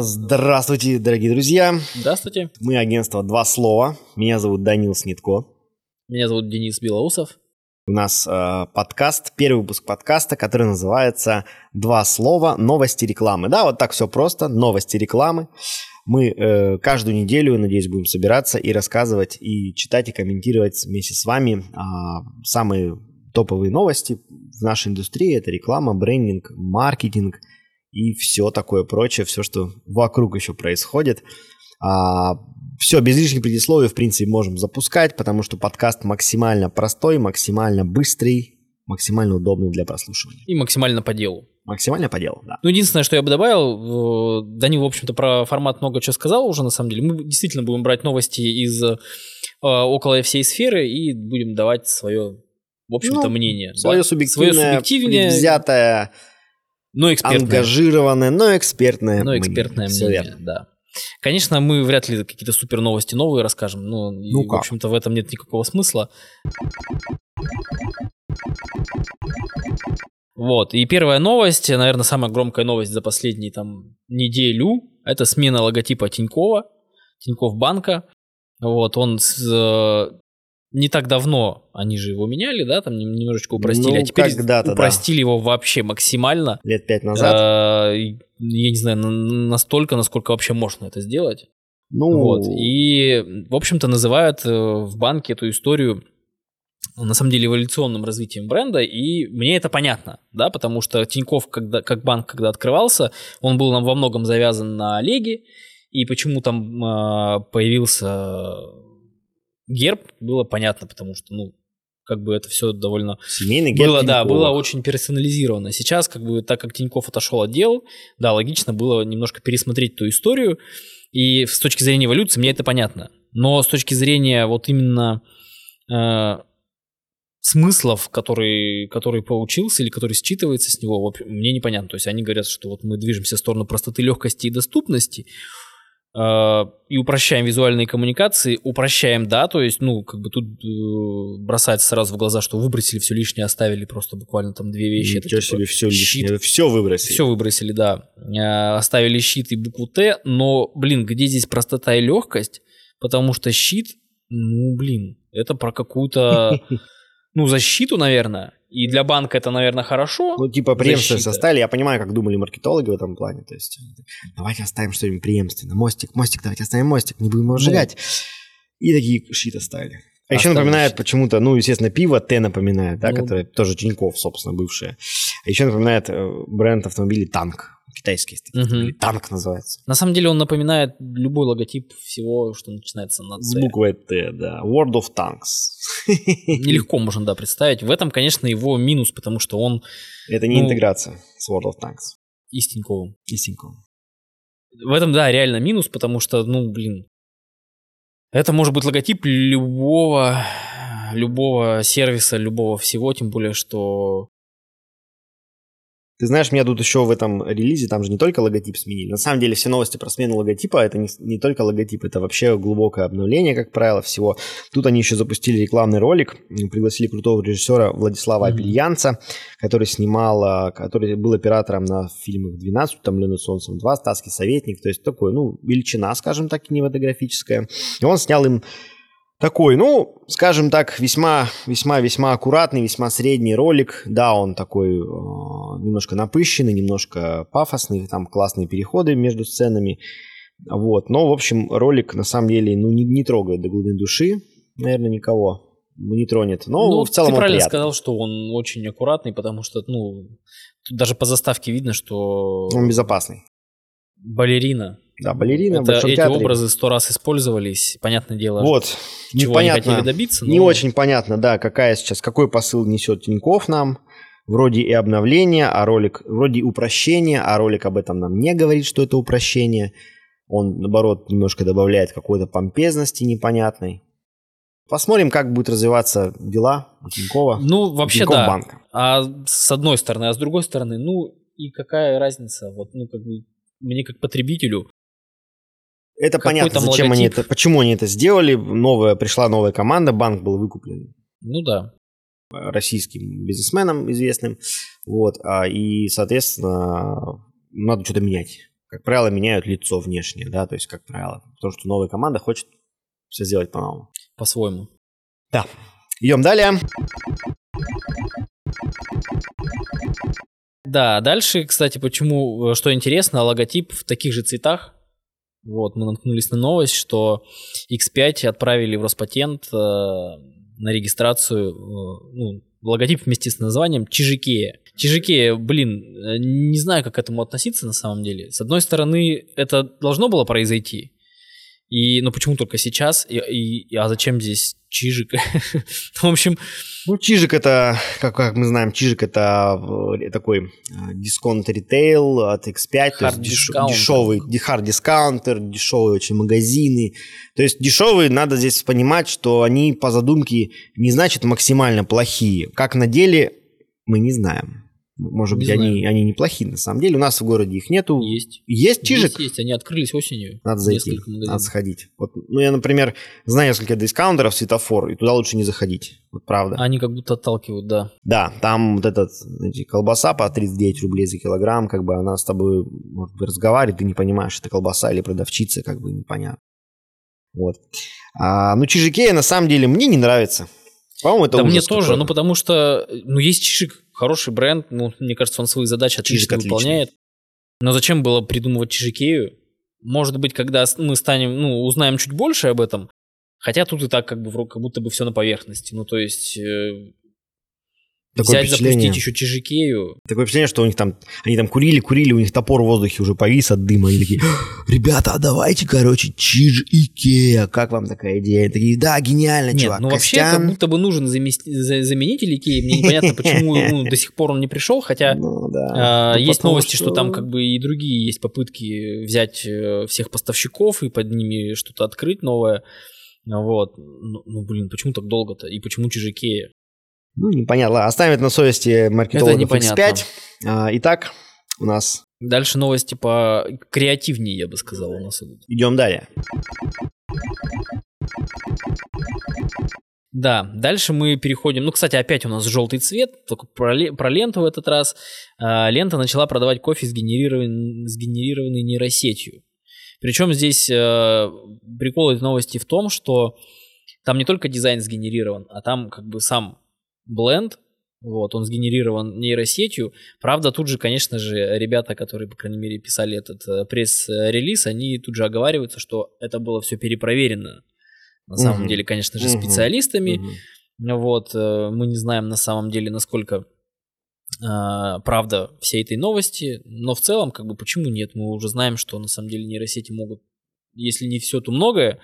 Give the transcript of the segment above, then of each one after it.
Здравствуйте, дорогие друзья. Здравствуйте. Мы агентство «Два слова». Меня зовут Данил Снитко. Меня зовут Денис Белоусов. У нас э, подкаст, первый выпуск подкаста, который называется «Два слова. Новости рекламы». Да, вот так все просто. Новости рекламы. Мы э, каждую неделю, надеюсь, будем собираться и рассказывать, и читать, и комментировать вместе с вами э, самые топовые новости в нашей индустрии. Это реклама, брендинг, маркетинг и все такое прочее, все, что вокруг еще происходит. А, все, без лишних предисловий, в принципе, можем запускать, потому что подкаст максимально простой, максимально быстрый, максимально удобный для прослушивания. И максимально по делу. Максимально по делу, да. Ну, единственное, что я бы добавил, э, Данил, в общем-то, про формат много чего сказал уже, на самом деле. Мы действительно будем брать новости из э, около всей сферы и будем давать свое, в общем-то, Ну, мнение. Свое да? субъективное, свое субъективное, взятое, но экспертное. ангажированное, но экспертное Но мнение. экспертное мнение, верно. да. Конечно, мы вряд ли какие-то супер новости новые расскажем, но, и, Ну в как? общем-то, в этом нет никакого смысла. Вот, и первая новость, наверное, самая громкая новость за последние там неделю, это смена логотипа Тинькова, Тиньков банка. Вот, он с, э, не так давно, они же его меняли, да, там нем- немножечко упростили, Ну, а теперь когда-то, да. упростили его вообще максимально. Лет пять назад. И Я не знаю, на- настолько, насколько вообще можно это сделать. ну, Вот. И, в общем-то, называют э, в банке эту историю на самом деле эволюционным развитием бренда, и мне это понятно, да, потому что Тиньков, когда, как банк, когда открывался, он был нам во многом завязан на Олеге, и почему там э, появился герб, было понятно, потому что, ну, как бы это все довольно семейный герб было, да, Тинькова. было очень персонализировано. Сейчас, как бы, так как Тиньков отошел от дел, да, логично было немножко пересмотреть ту историю. И с точки зрения эволюции мне это понятно. Но с точки зрения вот именно э, смыслов, который, который получился или который считывается с него, вот мне непонятно. То есть они говорят, что вот мы движемся в сторону простоты, легкости и доступности, и упрощаем визуальные коммуникации, упрощаем, да, то есть, ну, как бы тут э, бросается сразу в глаза, что выбросили все лишнее, оставили просто буквально там две вещи. Это Ничего типа себе, все щит. лишнее. Все выбросили. Все выбросили, да. Э, Оставили щит и букву Т, но, блин, где здесь простота и легкость? Потому что щит, ну, блин, это про какую-то, ну, защиту, наверное. И для банка это, наверное, хорошо. Ну, типа, преемственность Защита. оставили. Я понимаю, как думали маркетологи в этом плане. То есть, давайте оставим что-нибудь преемственно. Мостик, мостик, давайте оставим мостик, не будем его сжигать. И такие щит оставили. А еще напоминает почему-то, ну, естественно, пиво Т напоминает, да, Ну. которое тоже Тиньков, собственно, бывшее. А еще напоминает э, бренд автомобилей Танк. Китайский Мгм. автомобили. Танк называется. На самом деле он напоминает любой логотип всего, что начинается на С Ц. буквой Т, да. World of Tanks. Нелегко можно, да, представить. В этом, конечно, его минус, потому что он Это не Ну. интеграция с World of Tanks. и с Тиньковым. И с Тиньковым. В этом, да, реально минус, потому что, ну, блин, это может быть логотип любого, любого сервиса, любого всего, тем более, что... Ты знаешь, меня тут еще в этом релизе, там же не только логотип сменили. На самом деле все новости про смену логотипа, это не, не только логотип, это вообще глубокое обновление, как правило, всего. Тут они еще запустили рекламный ролик, пригласили крутого режиссера Владислава Мгм. Апельянца, который снимал, а, который был оператором на фильмах «12», «Утомленный солнцем 2», «Статский советник», то есть такой, ну, величина, скажем так, кинематографическая. И он снял им такой, ну, скажем так, весьма, весьма, весьма аккуратный, весьма средний ролик. Да, он такой э, немножко напыщенный, немножко пафосный, там классные переходы между сценами. Вот, но, в общем, ролик на самом деле, ну, не, не трогает до глубины души, наверное, никого не тронет. Но ну, в целом ты он правильно приятный. сказал, что он очень аккуратный, потому что, ну, тут даже по заставке видно, что Он безопасный. балерина. Да, балерина в Это, Большом эти театре. образы сто раз использовались, понятное дело, Вот, чего непонятно. они хотели добиться. Не но- очень понятно, да, какая сейчас, какой посыл несет Тиньков нам. Вроде и обновление, а ролик, вроде и упрощение, а ролик об этом нам не говорит, что это упрощение. Он, наоборот, немножко добавляет какой-то помпезности непонятной. Посмотрим, как будут развиваться дела у Тинькова. Ну, вообще, Тинькофф да. банка. А с одной стороны, а с другой стороны, ну, и какая разница? Вот, ну, как бы, мне как потребителю, Это Какой понятно, зачем они логотип? это, почему они это сделали. Новая, пришла новая команда, банк был выкуплен ну да. российским бизнесменом известным. Вот, а, и, соответственно, надо что-то менять. как правило, меняют лицо внешнее, да, то есть, как правило, потому что новая команда хочет все сделать по-новому. По-своему. Да. Идем далее. Да, дальше, кстати, почему, э, что интересно, логотип в таких же цветах. Вот, мы наткнулись на новость, что X5 отправили в Роспатент э, на регистрацию, э, ну, логотип вместе с названием Чижикея. Чижикея, блин, э, не знаю, как к этому относиться на самом деле. С одной стороны, это должно было произойти, и, ну почему только сейчас? И, и, а зачем здесь Чижик? В общем... Ну, Чижик это, как, как мы знаем, Чижик это э, такой дисконт ритейл от X5, то есть деш, дешевый, хард дискаунтер, дешевые очень магазины. То есть дешевые, надо здесь понимать, что они по задумке не значит максимально плохие. Как на деле, мы не знаем. Может быть, они, они неплохие на самом деле. У нас в городе их нету. Есть. Есть чижик? Есть, есть. Они открылись осенью. Надо зайти, надо сходить. Вот, ну, я, например, знаю несколько дискаунтеров светофор, и туда лучше не заходить. Вот правда. Они как будто отталкивают, да. Да, там вот этот, знаете, колбаса по 39 рублей за килограмм, как бы она с тобой, может быть, разговаривает, ты не понимаешь, это колбаса или продавщица, как бы непонятно. Вот. А, ну, чижикея на самом деле мне не нравится. По-моему, это Да мне тоже, ну потому что, ну есть чижик, хороший бренд, ну, мне кажется, он свои задачи отлично Чижик выполняет. Но зачем было придумывать Чижикею? Может быть, когда мы станем, ну, узнаем чуть больше об этом, хотя тут и так как бы как будто бы все на поверхности. Ну, то есть э, Такое Взять, запустить еще Чижикею. Такое впечатление, что у них там, они там курили, курили, у них топор в воздухе уже повис от дыма. Они такие, ребята, а давайте, короче, Чиж Икея. Как вам такая идея? Они такие, да, гениально, Нет, чувак. ну вообще как будто бы нужен заменитель Икеи. Мне непонятно, почему ну, до сих пор он не пришел, хотя ну, а, ну, есть новости, что... там как бы и другие есть попытки взять э, всех поставщиков и под ними что-то открыть новое. Вот. Ну, ну блин, почему так долго-то? И почему Чижикея? Ну, непонятно. Оставим это на совести маркетологов X5. А, итак, у нас... Дальше новости по креативнее, я бы сказал, у нас идут. Идем далее. Да, дальше мы переходим. Ну, кстати, опять у нас желтый цвет, только про, про ленту в этот раз. А, лента начала продавать кофе, сгенерированный, сгенерированный нейросетью. Причем здесь э, прикол этой новости в том, что там не только дизайн сгенерирован, а там как бы сам бленд, вот, он сгенерирован нейросетью. Правда, тут же, конечно же, ребята, которые, по крайней мере, писали этот э, пресс-релиз, они тут же оговариваются, что это было все перепроверено. На самом угу. деле, конечно же, специалистами. Угу. Вот, э, мы не знаем на самом деле, насколько Uh, правда всей этой новости, но в целом, как бы, почему нет? Мы уже знаем, что на самом деле нейросети могут, если не все, то многое.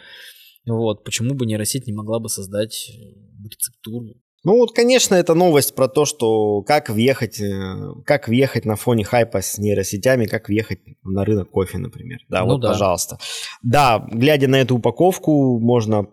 Вот, почему бы нейросеть не могла бы создать э, рецептуру ну вот, конечно, это новость про то, что как въехать, э, как въехать на фоне хайпа с нейросетями, как въехать на рынок кофе, например. Да, ну вот, да. пожалуйста. Да, глядя на эту упаковку, можно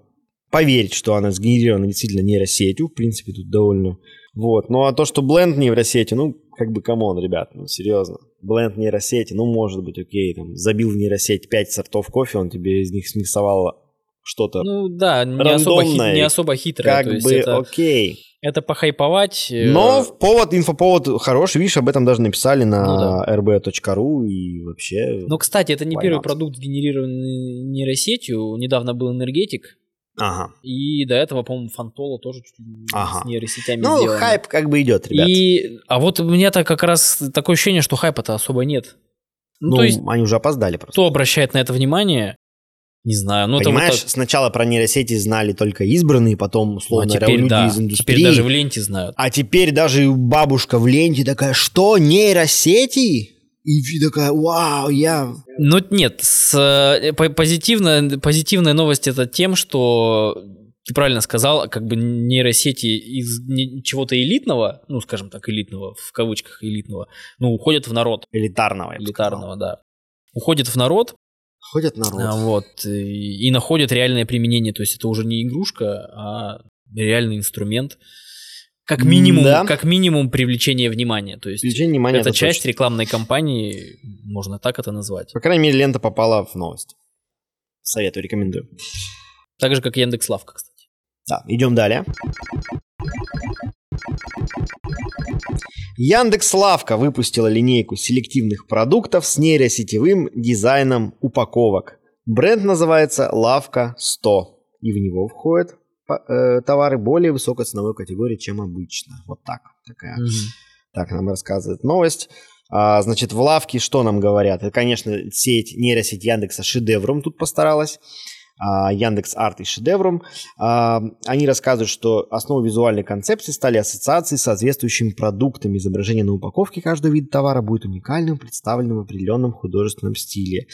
поверить, что она сгенерирована действительно нейросетью. В принципе, тут довольно... Вот. Ну а то, что бленд нейросети, ну, как бы, come on, ребят, ну, серьезно. Бленд нейросети, ну, может быть, окей, там, забил в нейросеть 5 сортов кофе, он тебе из них смиксовал что-то Ну да, не особо, хит, не особо хитрое. Как бы это, окей. Это похайповать. Э, Но повод, инфоповод хороший, видишь, об этом даже написали на ну, да. rb.ru и вообще... Ну, кстати, это не первый продукт, генерированный нейросетью. Недавно был энергетик, Ага. И до этого, по-моему, Фантола тоже чуть ага. с нейросетями Ну, сделано. хайп как бы идет, ребят. И... А вот у меня-то как раз такое ощущение, что хайпа-то особо нет. Ну, ну то есть, они уже опоздали просто. Кто обращает на это внимание? Не знаю. Ну, Понимаешь, это вот... сначала про нейросети знали только избранные, потом, условно, ну, а теперь, люди да, из индустрии. Теперь даже в ленте знают. А теперь даже бабушка в ленте такая, что, нейросети? И такая, вау, я... Ну нет, с, э, позитивная, позитивная новость это тем, что ты правильно сказал, как бы нейросети из чего-то элитного, ну, скажем так, элитного, в кавычках элитного, ну, уходят в народ. Элитарного. Элитарного, да. Уходят в народ, Ходят народ. А, вот, и, и находят реальное применение. То есть это уже не игрушка, а реальный инструмент. Как минимум, да. как минимум привлечение внимания. То есть привлечение внимания это, это часть точно. рекламной кампании, можно так это назвать. По крайней мере, лента попала в новость. Советую, рекомендую. Так же, как Яндекс Лавка, кстати. Да, идем далее. Яндекс Лавка выпустила линейку селективных продуктов с нейросетевым дизайном упаковок. Бренд называется Лавка 100, и в него входят э, товары более высокой ценовой категории, чем обычно. Вот так. Такая. Угу. Так нам рассказывает новость. А, значит, в лавке что нам говорят? Это, конечно, сеть, нейросеть Яндекса шедевром тут постаралась. А, Яндекс Арт и шедевром. А, они рассказывают, что основой визуальной концепции стали ассоциации с соответствующими продуктами. Изображение на упаковке каждого вида товара будет уникальным, представленным в определенном художественном стиле.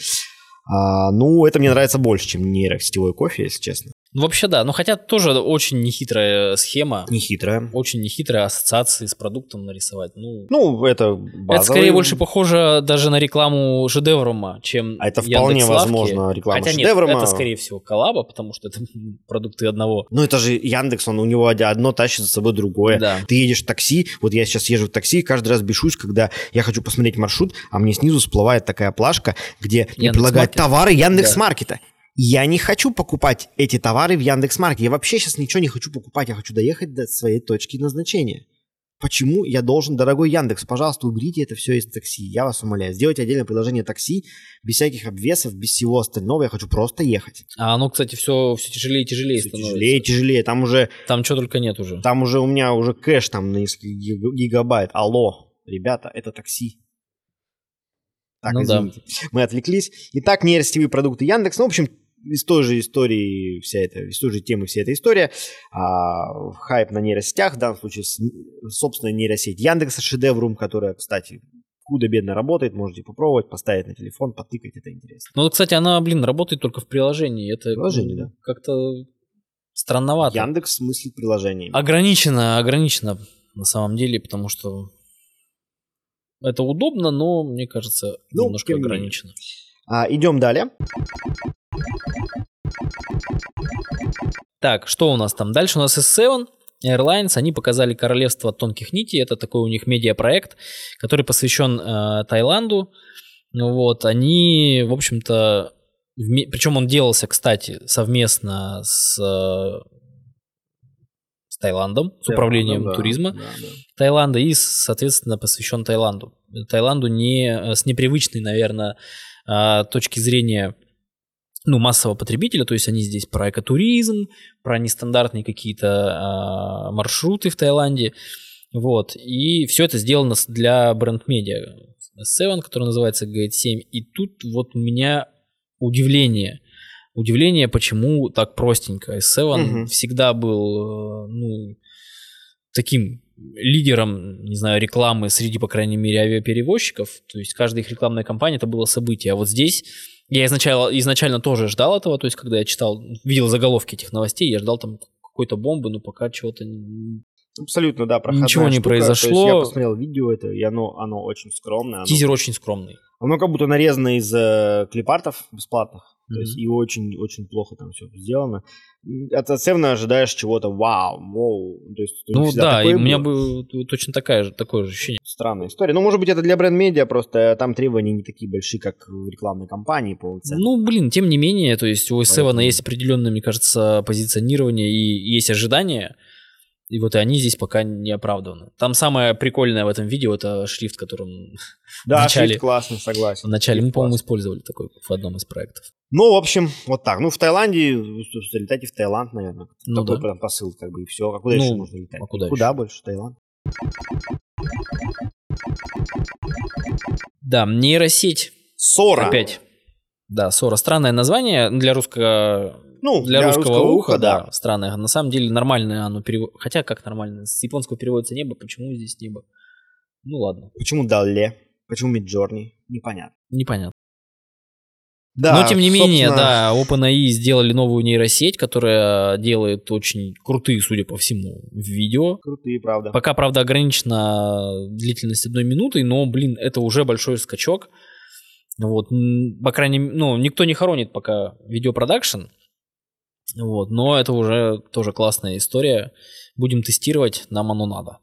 Ну, это мне нравится больше, чем нейросетевой кофе, если честно. Ну, вообще да, но хотя тоже очень нехитрая схема. Нехитрая. Очень нехитрая ассоциации с продуктом нарисовать. Ну, ну это базовый... Это скорее больше похоже даже на рекламу шедеврума, чем А это вполне Яндекс.Лавки. возможно реклама хотя шедеврума. Нет, это скорее всего коллаба, потому что это продукты одного. Ну это же Яндекс, он у него одно тащит за собой другое. Да. Ты едешь в такси, вот я сейчас езжу в такси, каждый раз бешусь, когда я хочу посмотреть маршрут, а мне снизу всплывает такая плашка, где мне предлагают товары Яндекс.Маркета. Да. Я не хочу покупать эти товары в Яндекс.Маркете. Я вообще сейчас ничего не хочу покупать. Я хочу доехать до своей точки назначения. Почему я должен, дорогой Яндекс, пожалуйста, уберите это все из такси. Я вас умоляю. Сделайте отдельное приложение такси, без всяких обвесов, без всего остального. Я хочу просто ехать. А оно, кстати, все, все тяжелее и тяжелее все становится. Тяжелее и тяжелее. Там уже... Там что только нет уже. Там уже у меня уже кэш там на несколько гигабайт. Алло, ребята, это такси. Так, ну извините. Да. Мы отвлеклись. Итак, нейросетевые продукты Яндекс. Ну, в общем, из той же истории вся эта, из той же темы вся эта история. А, хайп на нейросетях, в данном случае собственная нейросеть Яндекса Шедеврум, которая, кстати, худо-бедно работает, можете попробовать, поставить на телефон, потыкать, это интересно. Ну, кстати, она, блин, работает только в приложении. Это приложение, да. Как-то странновато. Яндекс мыслит приложениями. Ограничено, ограничено на самом деле, потому что это удобно, но, мне кажется, ну, немножко ограничено. А, идем далее. Так, что у нас там? Дальше у нас S7 Airlines, они показали Королевство тонких нитей, это такой у них медиапроект, который посвящен э, Таиланду. Ну вот, они, в общем-то, вме... причем он делался, кстати, совместно с, э, с Таиландом, с управлением да, туризма да, да. Таиланда и, соответственно, посвящен Таиланду. Таиланду не э, с непривычной, наверное, э, точки зрения ну, массового потребителя, то есть они здесь про экотуризм, про нестандартные какие-то э, маршруты в Таиланде, вот, и все это сделано для бренд-медиа S7, который называется Gate 7, и тут вот у меня удивление, удивление, почему так простенько. S7 угу. всегда был, э, ну, таким лидером, не знаю, рекламы среди, по крайней мере, авиаперевозчиков, то есть каждая их рекламная кампания это было событие, а вот здесь я изначально, изначально тоже ждал этого, то есть когда я читал, видел заголовки этих новостей, я ждал там какой-то бомбы, но пока чего-то Абсолютно, да, Ничего не штука. произошло. я посмотрел видео это, и оно, оно очень скромное. Оно, Тизер очень скромный. Оно как будто нарезано из э, клипартов бесплатных. Mm-hmm. То есть и очень-очень плохо там все сделано. От Севна ожидаешь чего-то вау, вау. То есть, ну да, и у меня было точно такая же, такое же ощущение. Странная история. Ну, может быть, это для бренд-медиа, просто там требования не такие большие, как в рекламной кампании полноценной. Ну, блин, тем не менее, то есть у S7 есть определенное, мне кажется, позиционирование и есть ожидания. И вот и они здесь пока не оправданы. Там самое прикольное в этом видео это шрифт, которым да, в начале, шрифт классный, согласен. Вначале мы, по-моему, использовали такой в одном из проектов. Ну, в общем, вот так. Ну, в Таиланде, летайте в Таиланд, наверное. Ну, Такой да. посыл, как бы, и все. А куда ну, еще можно летать? А куда, куда еще? больше? Таиланд. Да, нейросеть. Сора. Опять. Да, Сора. Странное название для русского ну, для, для русского, русского уха, да. да, странное. На самом деле нормальное оно переводится. Хотя как нормально? С японского переводится небо, почему здесь небо? Ну ладно. Почему Далле? Почему Миджорни? Непонятно. Непонятно. Да, Но тем не собственно... менее, да, OpenAI сделали новую нейросеть, которая делает очень крутые, судя по всему, видео. Крутые, правда. Пока, правда, ограничена длительность одной минуты, но, блин, это уже большой скачок. Вот, по крайней мере, ну, никто не хоронит пока видеопродакшн. Вот, но это уже тоже классная история. Будем тестировать, нам оно надо.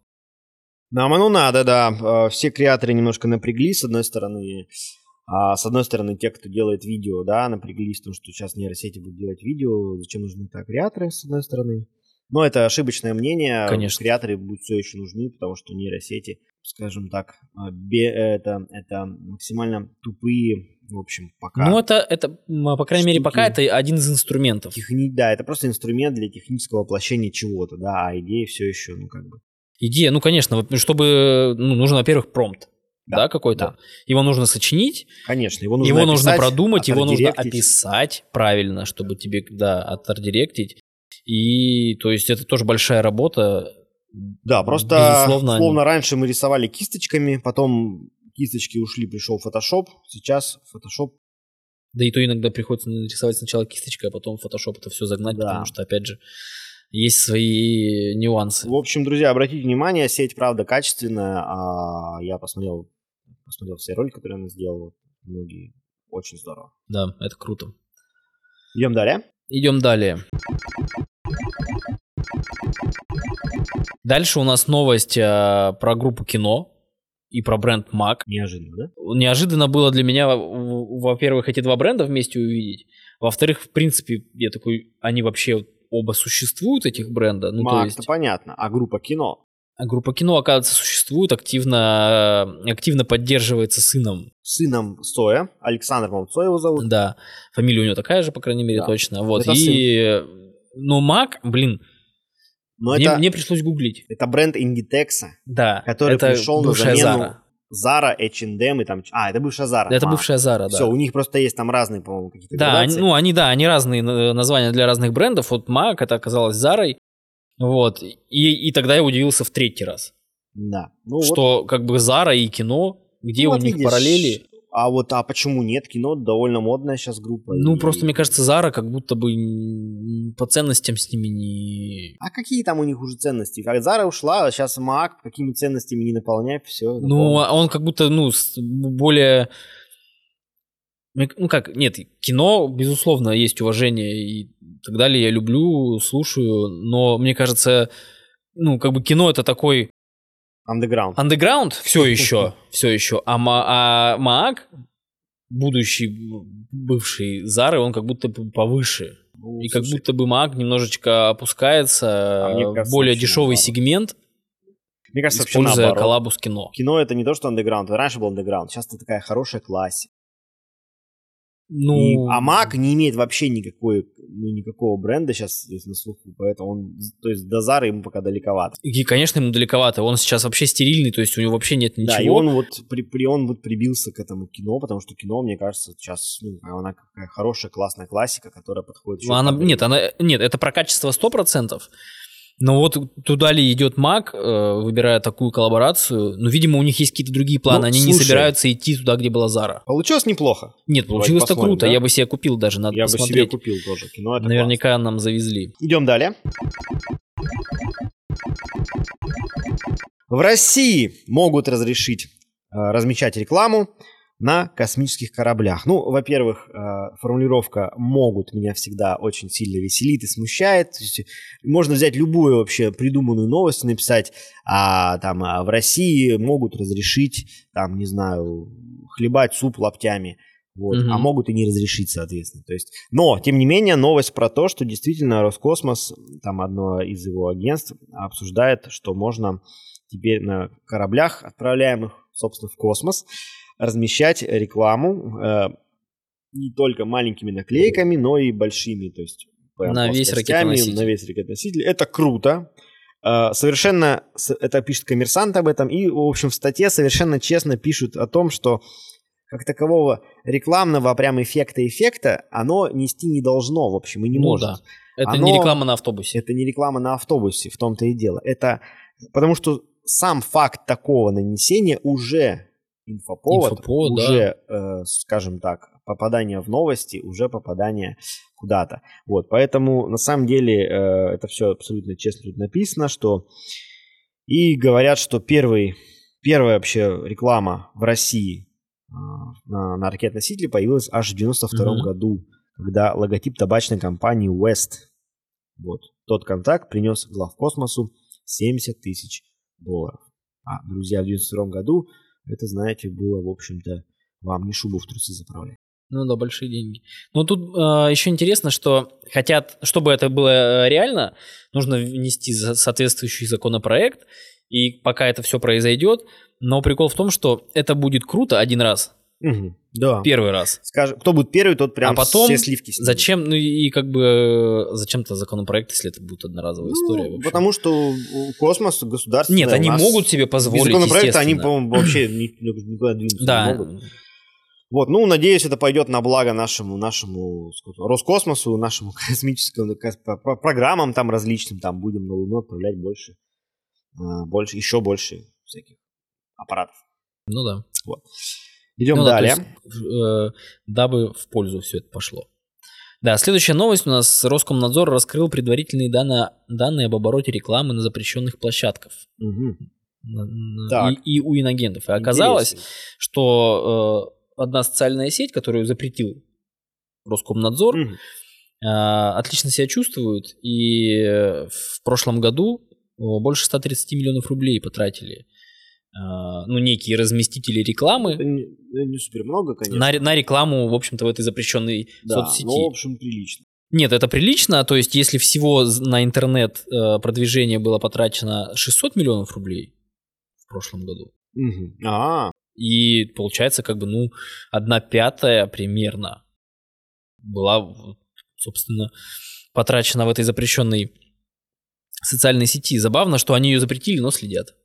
Нам оно надо, да. А, все креаторы немножко напряглись, с одной стороны. А с одной стороны, те, кто делает видео, да, напряглись, потому что сейчас нейросети будут делать видео. Зачем нужны так креаторы, с одной стороны? Но это ошибочное мнение. Конечно. Креаторы будут все еще нужны, потому что нейросети скажем так, а, бе, это, это максимально тупые, в общем, пока. Ну, это, это, по крайней мере, пока это один из инструментов. Техни... Да, это просто инструмент для технического воплощения чего-то, да, а идея все еще, ну, как бы. Идея, ну, конечно, чтобы, ну, нужен, во-первых, промпт. Да, да какой-то. Да. Его нужно сочинить. Конечно, его нужно, его нужно продумать, его нужно описать правильно, чтобы тебе, да, отардиректить. И, то есть, это тоже большая работа. Да, просто, Безусловно, словно они... раньше мы рисовали кисточками, потом кисточки ушли, пришел Photoshop, сейчас Photoshop да и то иногда приходится нарисовать сначала кисточкой, а потом Photoshop это все загнать, да. потому что, опять же, есть свои нюансы. В общем, друзья, обратите внимание, сеть, правда, качественная. А я посмотрел, посмотрел все ролики, которые она сделала. Многие очень здорово. Да, это круто. Идем далее. Идем далее. Дальше у нас новость э, про группу кино и про бренд Mac. Неожиданно, да? Неожиданно было для меня, во-первых, эти два бренда вместе увидеть. Во-вторых, в принципе, я такой, они вообще оба существуют, этих бренда. Ну, Mac, есть... понятно, а группа кино? Группа кино, оказывается, существует, активно, активно поддерживается сыном. Сыном Соя, Александр Молцой его зовут. Да, фамилия у него такая же, по крайней мере, да. точно. Вот, Это и... Сын. Но Mac, блин, но мне, это, мне пришлось гуглить. Это бренд Inditex, да, который пришел на замену Zara, H&M и там... А, это бывшая Zara. Это а, бывшая Zara, да. Все, у них просто есть там разные, по-моему, какие-то Да, они, ну они, да, они разные названия для разных брендов. Вот MAC, это оказалось Zara. Вот. И, и тогда я удивился в третий раз. Да. Ну, что вот. как бы Zara и кино, где ну, у вот них видишь, параллели. А вот, а почему нет? Кино довольно модная сейчас группа. Ну, и... просто, мне кажется, Зара как будто бы по ценностям с ними не... А какие там у них уже ценности? Как Зара ушла, а сейчас Мак какими ценностями не наполняет, все. Ну, а он как будто, ну, более... Ну как, нет, кино, безусловно, есть уважение и так далее, я люблю, слушаю, но мне кажется, ну, как бы кино это такой Underground. Underground все еще, все еще. А, Ма, а Маак, будущий, бывший Зары, он как будто повыше. Ну, и слушай. как будто бы Маак немножечко опускается а в более дешевый сегмент. Мне кажется, используя коллабу с кино. Кино это не то, что андеграунд. Раньше был андеграунд, сейчас это такая хорошая классика. Ну... И, а Mac не имеет вообще никакой, ну, никакого бренда сейчас то есть, на слуху, поэтому он, то есть до Зары ему пока далековато. И, конечно, ему далековато. Он сейчас вообще стерильный, то есть у него вообще нет ничего. Да, и он вот, при, при, он вот прибился к этому кино, потому что кино, мне кажется, сейчас, ну, она какая хорошая, классная классика, которая подходит. Она, нет, она, нет, это про качество 100%. Но вот туда ли идет Мак, э, выбирая такую коллаборацию, ну, видимо, у них есть какие-то другие планы, ну, они слушай, не собираются идти туда, где была Зара. Получилось неплохо. Нет, получилось-то круто, да? я бы себе купил даже, надо Я посмотреть. бы себе купил тоже, кино это Наверняка классно. нам завезли. Идем далее. В России могут разрешить э, размещать рекламу на космических кораблях. Ну, во-первых, э, формулировка «могут» меня всегда очень сильно веселит и смущает. Есть можно взять любую вообще придуманную новость и написать, а, там, а в России могут разрешить, там, не знаю, хлебать суп лаптями. Вот, угу. а могут и не разрешить, соответственно. То есть, но, тем не менее, новость про то, что действительно Роскосмос, там одно из его агентств, обсуждает, что можно теперь на кораблях, отправляемых, собственно, в космос, размещать рекламу э, не только маленькими наклейками, но и большими, то есть на весь ракетоноситель. На весь ракетоноситель. Это круто. Э, совершенно, это пишет коммерсант об этом, и, в общем, в статье совершенно честно пишут о том, что как такового рекламного прям эффекта эффекта оно нести не должно, в общем, и не ну, может. Да. Это оно, не реклама на автобусе. Это не реклама на автобусе, в том-то и дело. Это потому что сам факт такого нанесения уже инфоповод, инфоповод уже, да. э, скажем так, попадание в новости, уже попадание куда-то. Вот, поэтому на самом деле э, это все абсолютно честно тут написано, что и говорят, что первый, первая вообще реклама в России э, на, на ракет-носителе появилась аж в 92 mm-hmm. году, когда логотип табачной компании West, вот, тот контакт принес главкосмосу 70 тысяч долларов. А, друзья, в 92 году это, знаете, было, в общем-то, вам не шубу в трусы заправлять. Ну да, большие деньги. Но тут э, еще интересно, что хотят, чтобы это было э, реально, нужно внести соответствующий законопроект, И пока это все произойдет, но прикол в том, что это будет круто один раз, Мгм. Да. первый раз. Скажем, кто будет первый, тот прям а потом все сливки снимет. зачем, ну и как бы зачем-то законопроект, если это будет одноразовая Ну, история. вообще? Потому что космос государственный. Нет, они могут себе без позволить, законопроекта они, по-моему, вообще ни- никуда двинуться не Да, могут. Вот, ну, надеюсь, это пойдет на благо нашему, нашему Роскосмосу, нашему космическому программам там различным, там будем на Луну отправлять больше, а, больше, еще больше всяких аппаратов. ну да. Идем Ну да, далее. есть, э, дабы в пользу все это пошло. Да, следующая новость у нас. Роскомнадзор раскрыл предварительные данные, данные об обороте рекламы на запрещенных площадках. На- Так. И, и у инагентов. И оказалось, Интересно. что э, одна социальная сеть, которую запретил Роскомнадзор, Мгм. э, отлично себя чувствует. И э, в прошлом году э, больше 130 миллионов рублей потратили ну, некие разместители рекламы Это не, это не супер много, конечно. на, на рекламу, в общем-то, в этой запрещенной да, соцсети. но, в общем, прилично. Нет, это прилично. То есть, если всего на интернет э, продвижение было потрачено 600 миллионов рублей в прошлом году, Мгм. А, и получается, как бы, ну, одна пятая примерно была, собственно, потрачена в этой запрещенной социальной сети. Забавно, что они ее запретили, но следят.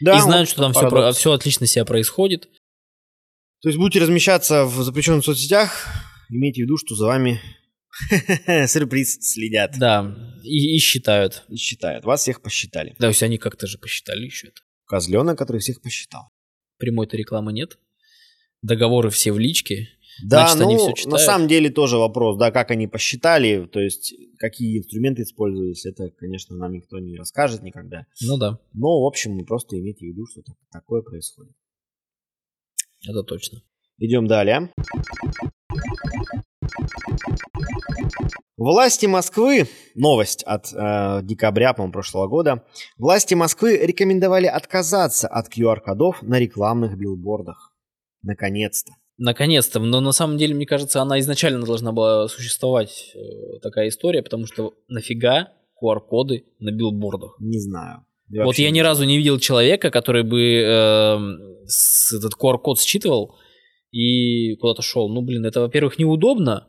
Да, и знают, вот что там все, все отлично себя происходит. То есть будете размещаться в запрещенных соцсетях, имейте в виду, что за вами сюрприз следят Да, и, и считают. и считают. Вас всех посчитали. Да, то есть они как-то же посчитали еще это. Козленок, который всех посчитал. Прямой-то рекламы нет. Договоры все в личке. Да, Значит, они ну, всё на читают. самом деле тоже вопрос, да, как они посчитали, то есть какие инструменты использовались, это, конечно, нам никто не расскажет никогда. Ну да, Но, в общем, просто имейте в виду, что так- такое происходит. это точно. Идем далее. Власти Москвы, новость от э, декабря, по-моему, прошлого года. Власти Москвы рекомендовали отказаться от QR-кодов на рекламных билбордах. Наконец-то. Наконец-то, но на самом деле, мне кажется, она изначально должна была существовать, э, такая история, потому что нафига QR-коды на билбордах? Не знаю. вот вообще я ни разу не видел человека, который бы э, с- этот QR-код считывал и куда-то шел. Ну, блин, это, во-первых, неудобно.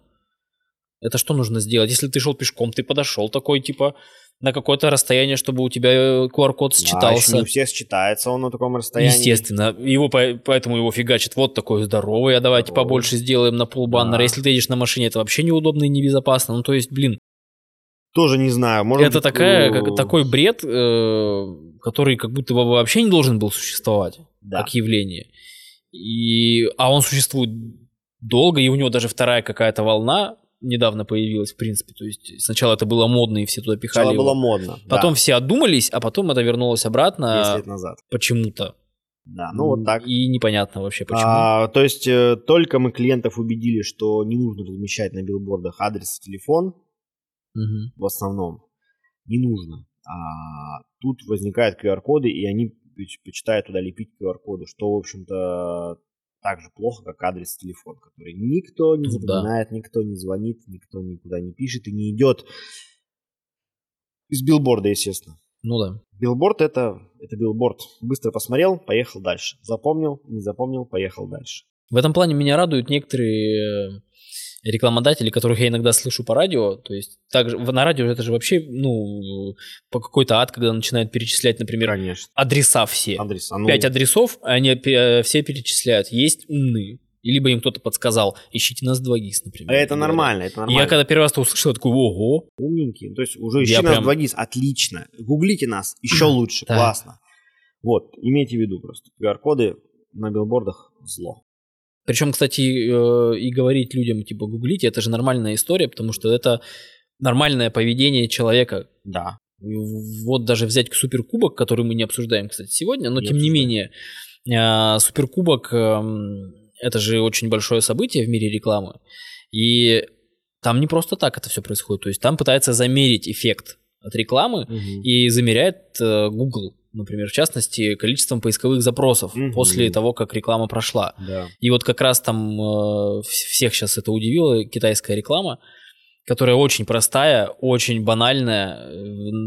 Это что нужно сделать? Если ты шел пешком, ты подошел такой, типа, на какое-то расстояние, чтобы у тебя э, QR-код Да, еще считался. не у всех считается он на таком расстоянии. Естественно, его по- поэтому его фигачит вот такой здоровый, а давайте Здоровый. побольше сделаем на полбаннера. Да. Если ты едешь на машине, это вообще неудобно и небезопасно. Ну, то есть, блин, Тоже не знаю. Может это быть, такая, э, как, такой бред, э, который как будто бы вообще не должен был существовать Да. как явление. И, а он существует долго, и у него даже вторая какая-то волна недавно появилась, в принципе. То есть сначала это было модно, и все туда пихали Сначала его. было модно. Потом да, все одумались, а потом это вернулось 10 обратно лет назад. почему-то. Да, ну вот так. И непонятно вообще почему. А, то есть э, только мы клиентов убедили, что не нужно размещать на билбордах адрес и телефон Мгм. в основном. Не нужно. А тут возникают QR-коды, и они поч- почитают туда лепить QR-коды, что, в общем-то, так же плохо, как адрес и телефон, который никто не Ну да. запоминает, никто не звонит, никто никуда не пишет и не идет из билборда, естественно. Ну да. Билборд это, это билборд. Быстро посмотрел, поехал дальше. Запомнил, не запомнил, поехал дальше. В этом плане меня радуют некоторые э, рекламодатели, которых я иногда слышу по радио. То есть также на радио это же вообще, ну, по какой-то ад, когда начинают перечислять, например, Конечно. адреса все. Адрес. А ну, Пять адресов, они пе- все перечисляют. Есть умные. И Либо им кто-то подсказал, ищите нас 2GIS, например. а это нормально, это нормально. я когда первый раз это услышал, такой, ого, Умненькие. То есть уже Я ищи нас прям- 2GIS, отлично. Гуглите нас, еще лучше, Да. классно. Вот, имейте в виду просто. QR-коды на билбордах зло. Причем, кстати, э, и говорить людям, типа, гуглите, это же нормальная история, потому что это нормальное поведение человека. Да. Вот даже взять суперкубок, который мы не обсуждаем, кстати, сегодня, но Не тем не менее, э, суперкубок эм, это же очень большое событие в мире рекламы. И там не просто так это все происходит. То есть там пытается замерить эффект от рекламы Мгм. и замеряет э, Google, например, в частности, количеством поисковых запросов Мгм. после того, как реклама прошла. Да. И вот как раз там э, вс- всех сейчас это удивило, китайская реклама, которая очень простая, очень банальная,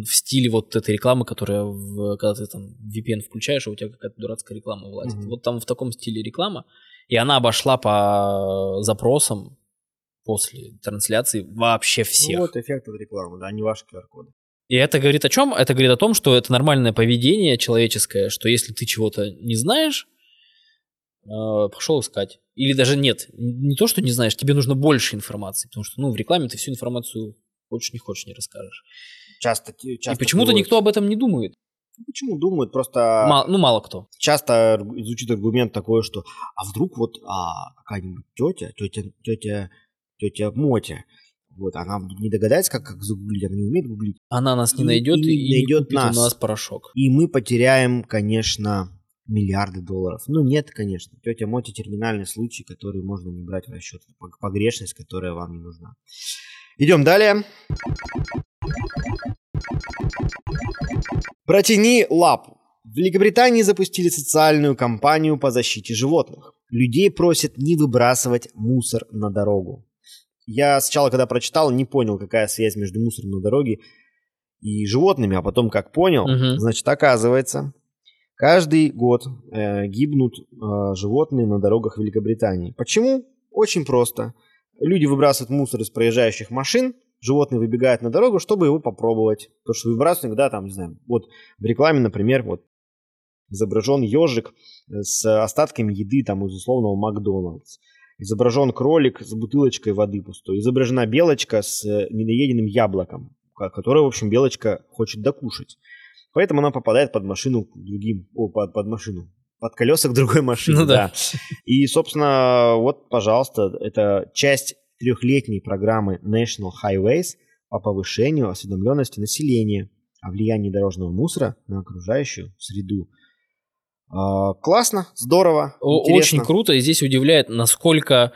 в стиле вот этой рекламы, которая, в, когда ты там VPN включаешь, а у тебя какая-то дурацкая реклама вылазит. Mm-hmm. Вот там в таком стиле реклама, и она обошла по запросам после трансляции вообще всех. Ну вот эффект от рекламы, да, не ваши QR-коды. И это говорит о чем? Это говорит о том, что это нормальное поведение человеческое, что если ты чего-то не знаешь, э, пошел искать. Или даже нет, не то, что не знаешь, тебе нужно больше информации, потому что ну, в рекламе ты всю информацию хочешь, не хочешь, не расскажешь. Часто, часто И почему-то никто об этом не думает. Ну, почему думают? Просто... Мало, ну, мало кто. Часто звучит аргумент такой, что а вдруг вот а, какая-нибудь тетя, тетя, тетя, тетя Мотя, вот, она не догадается, как, как загуглить, она не умеет гуглить. Она нас не найдет и, и найдет купит нас. у нас порошок. И мы потеряем, конечно, миллиарды долларов. Ну, нет, конечно. Тетя Мотя терминальный случай, который можно не брать в расчет. Погрешность, которая вам не нужна. Идем далее. Протяни лапу. В Великобритании запустили социальную кампанию по защите животных. Людей просят не выбрасывать мусор на дорогу. Я сначала, когда прочитал, не понял, какая связь между мусором на дороге и животными, а потом как понял, угу. значит, оказывается, каждый год э, гибнут э, животные на дорогах Великобритании. Почему? Очень просто. Люди выбрасывают мусор из проезжающих машин, животные выбегают на дорогу, чтобы его попробовать. Потому что выбрасывают, да, там, не знаю, вот в рекламе, например, вот изображен ежик с остатками еды там из условного Макдональдс. Изображен кролик с бутылочкой воды пустой. Изображена белочка с э, недоеденным яблоком, которое, в общем, белочка хочет докушать. Поэтому она попадает под машину к другим, о, под, под машину, под колеса к другой машине. Ну да. да. И, собственно, вот, пожалуйста, это часть трехлетней программы National Highways по повышению осведомленности населения о влиянии дорожного мусора на окружающую среду. А, классно, здорово. Интересно. Очень круто. И здесь удивляет, насколько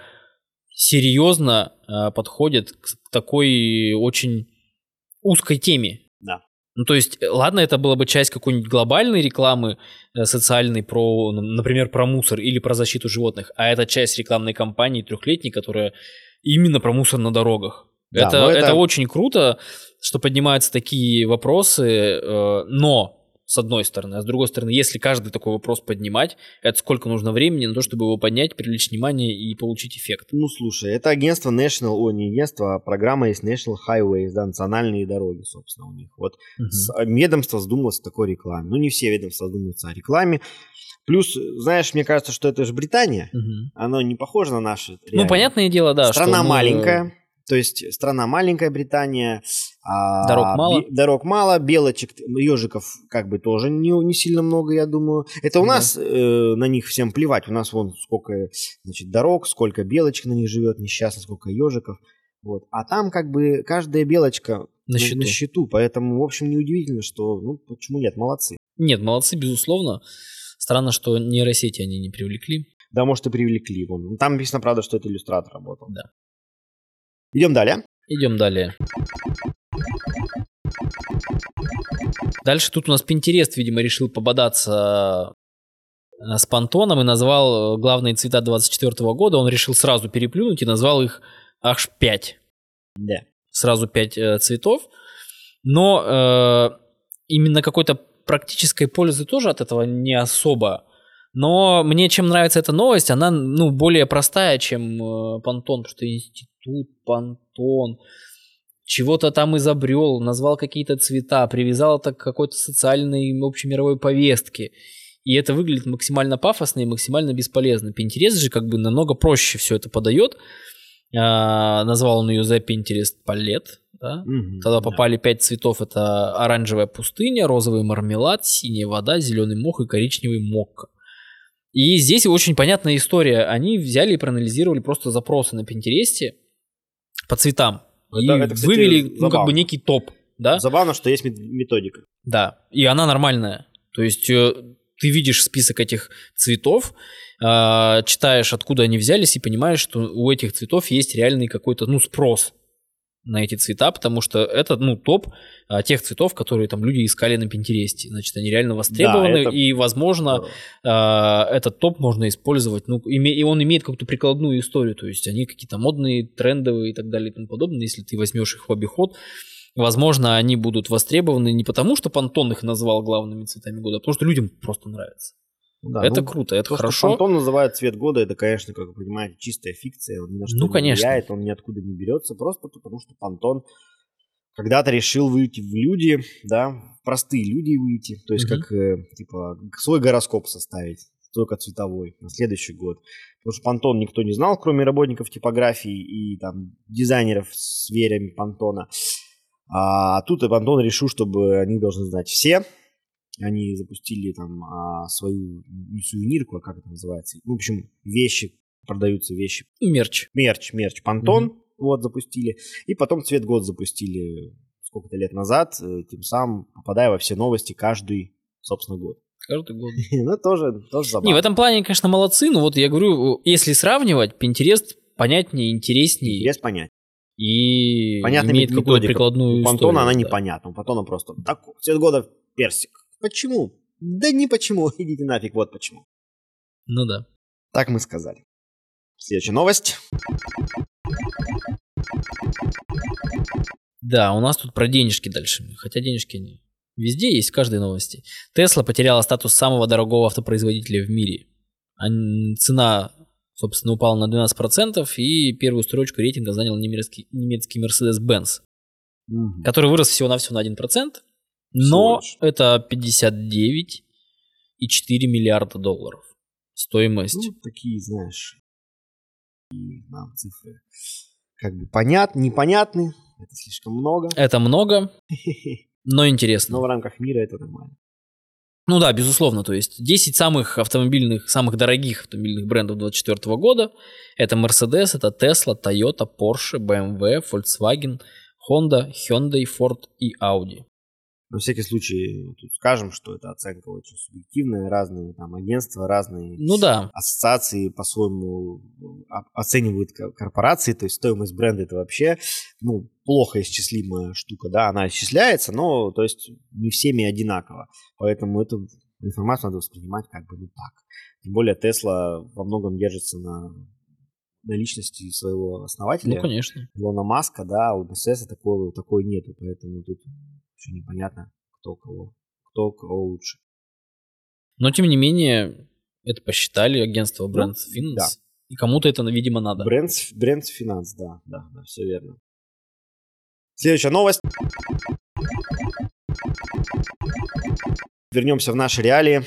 серьезно а, подходит к такой очень узкой теме. Да. Ну, то есть, ладно, это была бы часть какой-нибудь глобальной рекламы э, социальной про, например, про мусор или про защиту животных, а это часть рекламной кампании трехлетней, которая именно про мусор на дорогах. Да, это, это... это очень круто, что поднимаются такие вопросы, э, но с одной стороны. А с другой стороны, если каждый такой вопрос поднимать, это сколько нужно времени на то, чтобы его поднять, привлечь внимание и получить эффект? Ну, слушай, это агентство National, о, не агентство, а программа есть National Highways, да, национальные дороги, собственно, у них. Вот uh-huh. ведомство задумалось о такой рекламе. Ну, не все ведомства задумываются о рекламе. Плюс, знаешь, мне кажется, что это же Британия, uh-huh. оно не похоже на наши. Ну, понятное дело, да. Страна что маленькая. То есть страна маленькая Британия, а, дорог мало, би, дорог мало, белочек, ежиков как бы тоже не, не сильно много, я думаю. Это у да. нас э, на них всем плевать. У нас вон сколько значит дорог, сколько белочек на них живет, несчастно, сколько ежиков. Вот. А там как бы каждая белочка на, счету. на счету, поэтому в общем неудивительно, что ну почему нет, молодцы. Нет, молодцы безусловно. Странно, что нейросети они не привлекли. Да, может и привлекли. Вон. Там написано, правда, что это иллюстратор работал. Да. Идем далее. Идем далее. Дальше тут у нас Pinterest, видимо, решил пободаться э, с Пантоном и назвал э, главные цвета 24 года. Он решил сразу переплюнуть и назвал их аж 5. Да. Сразу 5 э, цветов. Но э, именно какой-то практической пользы тоже от этого не особо. Но мне чем нравится эта новость, она ну, более простая, чем э, Пантон, потому что институт, Пантон, чего-то там изобрел, назвал какие-то цвета, привязал это к какой-то социальной общемировой повестке. И это выглядит максимально пафосно и максимально бесполезно. Pinterest же как бы намного проще все это подает. А, назвал он ее The Pinterest Palette. Да? Mm-hmm, Тогда попали пять цветов. Это оранжевая пустыня, розовый мармелад, синяя вода, зеленый мох и коричневый мокко. И здесь очень понятная история. Они взяли и проанализировали просто запросы на Pinterest по цветам. И это, кстати, вывели, ну, как бы некий топ, да? Забавно, что есть методика. Да, и она нормальная. То есть э, ты видишь список этих цветов, э, читаешь, откуда они взялись, и понимаешь, что у этих цветов есть реальный какой-то, ну, спрос. На эти цвета, потому что это, ну, топ а, тех цветов, которые там люди искали на Пинтересте. Значит, они реально востребованы, это- и, возможно, а, этот топ можно использовать, ну, име- и он имеет какую-то прикладную историю, то есть они какие-то модные, трендовые и так далее и тому подобное. Если ты возьмешь их в обиход, возможно, они будут востребованы не потому, что Пантон их назвал главными цветами года, а потому что людям просто нравится. Да, это ну, круто, это То, что хорошо. Пантон называют цвет года, это, конечно, как вы понимаете, чистая фикция. Он ни на что Ну, не конечно. влияет, он ниоткуда не берется, просто потому что Пантон когда-то решил выйти в люди, да, в простые люди выйти, то есть Мгм. как, э, типа, свой гороскоп составить, только цветовой, на следующий год. Потому что Пантон никто не знал, кроме работников типографии и там дизайнеров с верями Пантона. А тут и Пантон решил, чтобы они должны знать все. Они запустили там а, свою, не сувенирку, а как это называется? В общем, вещи, продаются вещи. Мерч. Мерч, мерч Пантон, вот, запустили. И потом Цвет год запустили сколько-то лет назад, э, тем самым попадая во все новости каждый, собственно, год. Каждый год. Ну, тоже, тоже забавно. Не, в этом плане, конечно, молодцы, но вот я говорю, если сравнивать, Pinterest понятнее, интереснее Интерес понять. и Понятная имеет какую-то прикладную У Пантона историю, она да. непонятна. У Пантона просто так, цвет года персик. Почему? Да не почему, идите нафиг, вот почему. Ну да. Так мы сказали. Следующая новость. Да, у нас тут про денежки дальше. Хотя денежки они везде есть, в каждой новости. Тесла потеряла статус самого дорогого автопроизводителя в мире. Цена, собственно, упала на 12%, и первую строчку рейтинга занял немецкий, немецкий Mercedes-Benz, Мгм. который вырос всего-навсего на 1%, но это 59,4 миллиарда долларов стоимость. Ну, такие, знаешь, и нам цифры как бы понятны, непонятны. Это слишком много. Это много, но интересно. Но в рамках мира это нормально. Ну да, безусловно, то есть 10 самых автомобильных, самых дорогих автомобильных брендов 2024 года это Mercedes, это Tesla, Toyota, Porsche, BMW, Volkswagen, Honda, Hyundai, Ford и Audi. На всякий случай тут скажем, что это оценка очень субъективная, разные там агентства, разные Ну да, ассоциации по-своему о- оценивают ко- корпорации, то есть стоимость бренда это вообще ну, плохо исчислимая штука, да, она исчисляется, но то есть не всеми одинаково, поэтому эту информацию надо воспринимать как бы ну так. Тем более Тесла во многом держится на, на личности своего основателя, ну конечно. Илона Маска, да, а у Мерседеса такого, такой нету, поэтому тут еще непонятно, кто кого, кто кого лучше. Но тем не менее, это посчитали агентство Brands Ну, Finance, да. и кому-то это, видимо, надо. Брендс, Брендс Финанс, да, да, да, все верно. Следующая новость. Вернемся в наши реалии.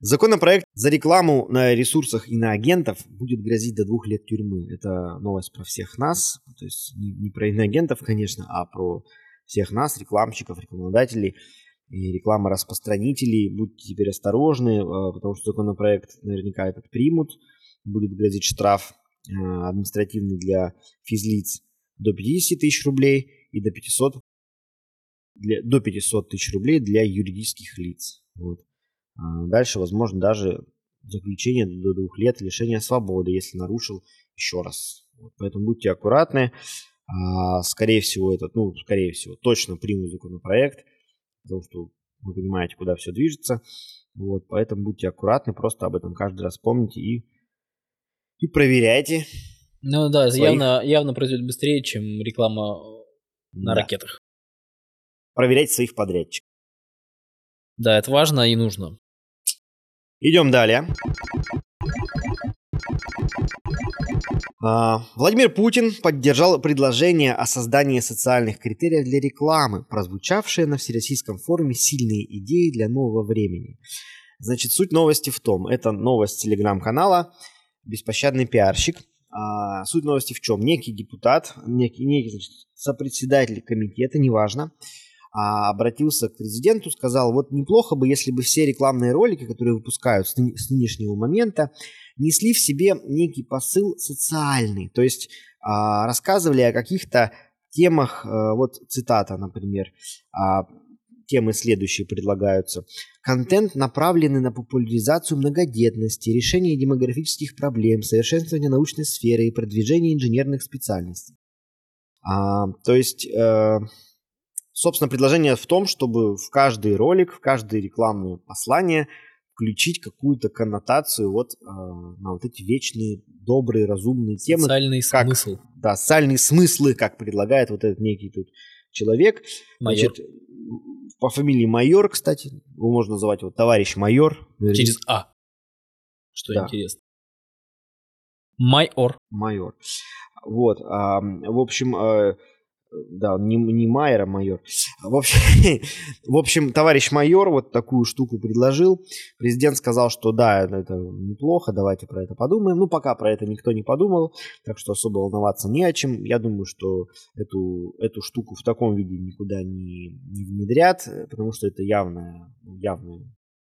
Законопроект за рекламу на ресурсах и на агентов будет грозить до двух лет тюрьмы. Это новость про всех нас, то есть не, не про иноагентов, конечно, а про всех нас, рекламщиков, рекламодателей и рекламораспространителей. Будьте теперь осторожны, а, потому что законопроект наверняка этот примут. Будет грозить штраф э, административный для физлиц до 50 тысяч рублей и до 500 для, до 500 тысяч рублей для юридических лиц. Вот. А Дальше, возможно, даже заключение до двух лет лишения свободы, если нарушил еще раз. Вот, поэтому будьте аккуратны. А, Скорее всего, этот, ну, скорее всего, точно примут законопроект, потому что вы понимаете, куда все движется. Вот, поэтому будьте аккуратны, просто об этом каждый раз помните и, и проверяйте. Ну да, Своих. явно, явно произойдет быстрее, чем реклама на Да. ракетах. Проверяйте своих подрядчиков. Да, это важно и нужно. Идем далее. А, Владимир Путин поддержал предложение о создании социальных критериев для рекламы, прозвучавшее на Всероссийском форуме «Сильные идеи для нового времени». Значит, суть новости в том, это новость телеграм-канала «Беспощадный пиарщик». А, суть новости в чем? Некий депутат, некий, некий значит, сопредседатель комитета, неважно, а, обратился к президенту, сказал, вот неплохо бы, если бы все рекламные ролики, которые выпускают с, с нынешнего момента, несли в себе некий посыл социальный, то есть а, рассказывали о каких-то темах, а, вот цитата, например, а, темы следующие предлагаются. Контент, направленный на популяризацию многодетности, решение демографических проблем, совершенствование научной сферы и продвижение инженерных специальностей. А, то есть, э, собственно, предложение в том, чтобы в каждый ролик, в каждое рекламное послание включить какую-то коннотацию вот э, на вот эти вечные, добрые, разумные темы. Социальный как, смысл. Да, социальные смыслы, как предлагает вот этот некий тут человек. Майор. Значит, по фамилии Майор, кстати, его можно называть вот товарищ Майор. Через А. Что Да. интересно. Майор. Майор. Вот, а, в общем, э, да, не, не Майер, а майор. В общем, в общем, товарищ майор вот такую штуку предложил. Президент сказал, что да, это неплохо, давайте про это подумаем. Ну, пока про это никто не подумал, так что особо волноваться не о чем. Я думаю, что эту, эту штуку в таком виде никуда не, не внедрят, потому что это явная, явная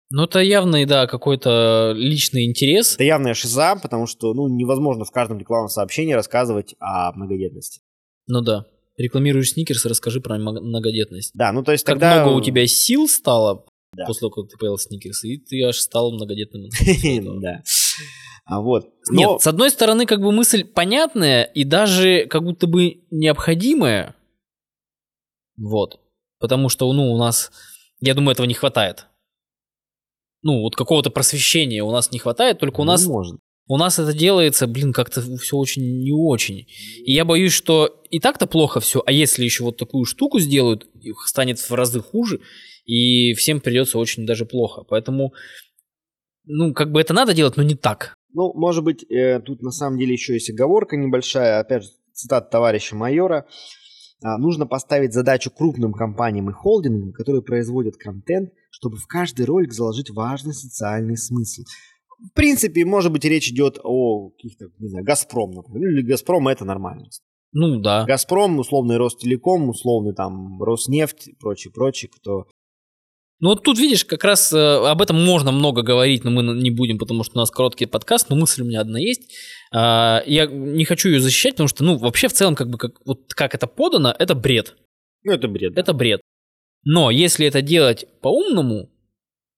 Ну, это явный, да, какой-то личный интерес. это явная шиза, потому что ну, невозможно в каждом рекламном сообщении рассказывать о многодетности. Ну да. Рекламируешь сникерс, расскажи про мно- многодетность. Да, ну то есть Как тогда... много у тебя сил стало Да. после того, как ты поел сникерс, и ты аж стал многодетным. Да. А вот. Но- Нет, с одной стороны, как бы мысль понятная и даже как будто бы необходимая. Вот. Потому что, ну, у нас, я думаю, этого не хватает. Ну, вот какого-то просвещения у нас не хватает, только у Ну, нас, может. У нас это делается, блин, как-то все очень не очень. И я боюсь, что и так-то плохо все, а если еще вот такую штуку сделают, станет в разы хуже, и всем придется очень даже плохо. Поэтому, ну, как бы это надо делать, но не так. Ну, может быть, э, тут на самом деле еще есть оговорка небольшая. Опять же, цитата товарища майора. А, Нужно поставить задачу крупным компаниям и холдингам, которые производят контент, чтобы в каждый ролик заложить важный социальный смысл. В принципе, может быть, речь идет о каких-то, не знаю, Газпром, например. Или Газпром это нормально. Ну да. Газпром, условный Ростелеком, условный там Роснефть, прочее, прочее, кто Ну вот тут, видишь, как раз э, об этом можно много говорить, но мы не будем, потому что у нас короткий подкаст, но мысль у меня одна есть. А, я не хочу ее защищать, потому что, ну, вообще в целом, как бы, как, вот как это подано, это бред. Ну, это бред. Это бред. Но если это делать по-умному,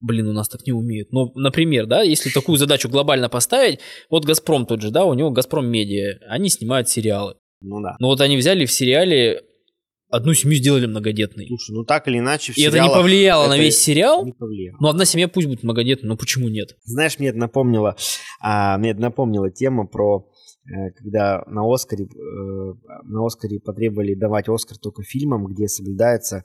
блин, у нас так не умеют. Но, например, да, если такую задачу глобально поставить, вот Газпром тот же, да, у него Газпром Медиа, они снимают сериалы. Ну да. Но вот они взяли в сериале одну семью сделали многодетной. Слушай, ну так или иначе в И это не повлияло на это весь сериал. Не повлияло. Ну, одна семья пусть будет многодетной, но почему нет? Знаешь, мне это напомнило, а, мне это напомнило тема про э, когда на Оскаре э, на Оскаре потребовали давать Оскар только фильмам, где соблюдается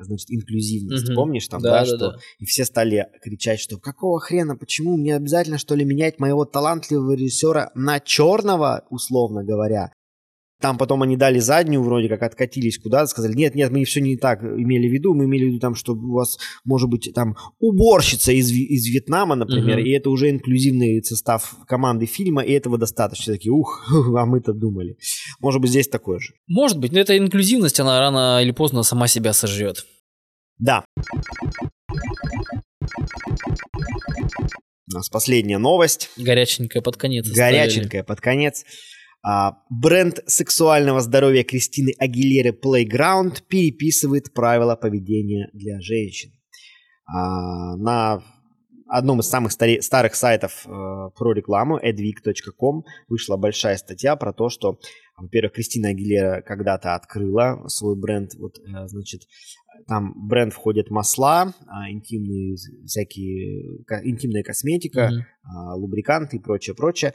значит, инклюзивность. Мгм. Помнишь там, Да, да, да, что да. и все стали кричать, что какого хрена, почему мне обязательно что ли менять моего талантливого режиссера на черного, условно говоря. Там потом они дали заднюю, вроде как откатились куда-то, сказали, нет, нет, мы все не так имели в виду, мы имели в виду там, что у вас может быть там уборщица из, из Вьетнама, например, Мгм. и это уже инклюзивный состав команды фильма, и этого достаточно. Все такие, ух, а мы-то думали. Может быть, здесь такое же. Может быть, но эта инклюзивность, она рано или поздно сама себя сожрет. Да. У нас последняя новость. Горяченькая под конец. оставили. Горяченькая под конец. А, бренд сексуального здоровья Кристины Агилеры Playground переписывает правила поведения для женщин. А, на одном из самых старых сайтов э, про рекламу, edvic.com, вышла большая статья про то, что, во-первых, Кристина Агилера когда-то открыла свой бренд. Вот, э, значит, там бренд входят масла, а, интимные всякие, интимная косметика, а, лубриканты и прочее, прочее.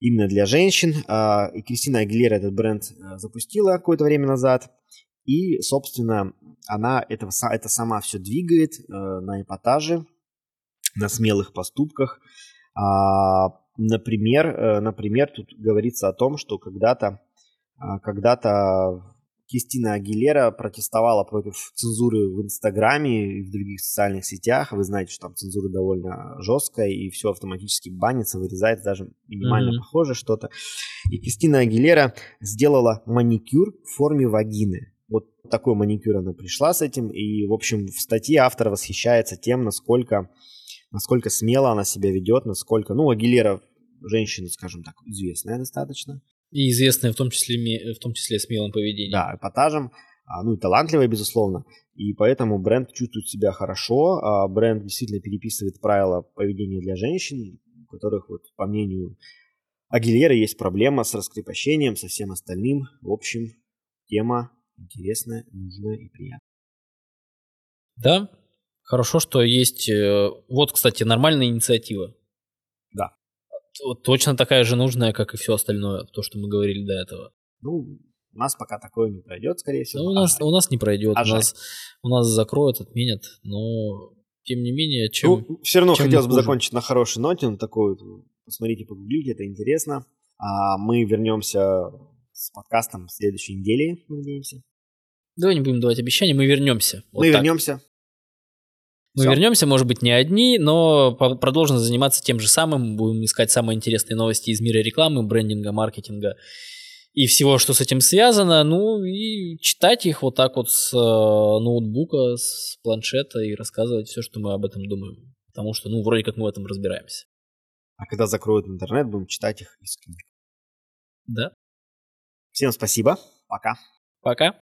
Именно для женщин. А, И Кристина Агилера этот бренд а, запустила какое-то время назад. И, собственно, она это, это сама все двигает э, на эпатаже, на смелых поступках. А, Например, э, например, тут говорится о том, что когда-то а, когда-то Кристина Агилера протестовала против цензуры в Инстаграме и в других социальных сетях. Вы знаете, что там цензура довольно жесткая, и все автоматически банится, вырезается даже минимально Мгм. похоже что-то. И Кристина Агилера сделала маникюр в форме вагины. Вот такой маникюр она пришла с этим. И, в общем, в статье автор восхищается тем, насколько, насколько смело она себя ведет, насколько... Ну, Агилера женщина, скажем так, известная достаточно. И известная в том числе, в том числе смелым поведением. Да, эпатажем, а, ну и талантливая, безусловно. И поэтому бренд чувствует себя хорошо, а бренд действительно переписывает правила поведения для женщин, у которых, вот, по мнению Агилеры, есть проблема с раскрепощением, со всем остальным. В общем, тема интересная, нужная и приятная. Да, хорошо, что есть... э, Вот, кстати, нормальная инициатива. Точно такая же нужная, как и все остальное, то, что мы говорили до этого. Ну, у нас пока такое не пройдет, скорее всего. Ну, у, нас, А, у нас не пройдет, А у нас, у нас закроют, отменят, но тем не менее, чем... Ну, все равно чем хотелось бы закончить на хорошей ноте, на вот. Посмотрите, погуглите, это интересно. А мы вернемся с подкастом в следующей неделе, надеемся. Давай не будем давать обещания, мы вернемся. Вот мы так. вернемся. Мы Всё. вернемся, может быть, не одни, но продолжим заниматься тем же самым. Будем искать самые интересные новости из мира рекламы, брендинга, маркетинга и всего, что с этим связано. Ну и читать их вот так вот с э, ноутбука, с планшета и рассказывать все, что мы об этом думаем. Потому что, ну, вроде как мы в этом разбираемся. А когда закроют интернет, будем читать их из книг. Да? Всем спасибо. Пока. Пока.